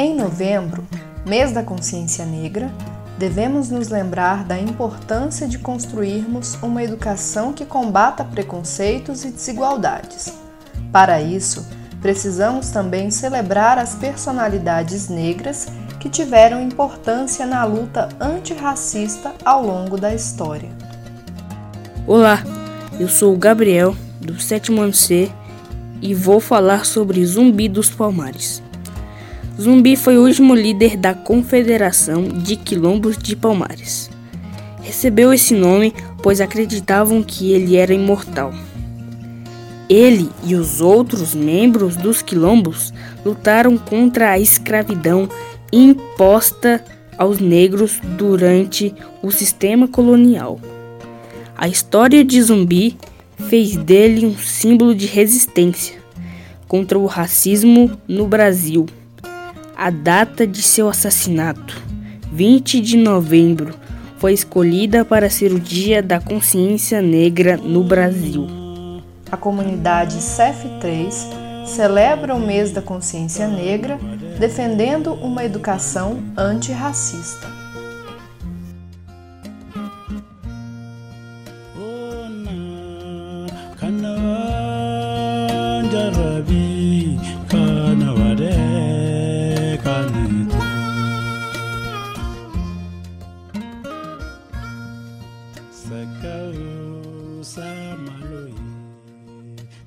Em novembro, mês da consciência negra, devemos nos lembrar da importância de construirmos uma educação que combata preconceitos e desigualdades. Para isso, precisamos também celebrar as personalidades negras que tiveram importância na luta antirracista ao longo da história. Olá, eu sou o Gabriel, do sétimo ano C, e vou falar sobre Zumbi dos Palmares. Zumbi foi o último líder da Confederação de Quilombos de Palmares. Recebeu esse nome pois acreditavam que ele era imortal. Ele e os outros membros dos quilombos lutaram contra a escravidão imposta aos negros durante o sistema colonial. A história de Zumbi fez dele um símbolo de resistência contra o racismo no Brasil. A data de seu assassinato, 20 de novembro, foi escolhida para ser o Dia da Consciência Negra no Brasil. A comunidade CEF3 celebra o mês da consciência negra defendendo uma educação antirracista. jarabi kana wade palito. Sacao, sacao.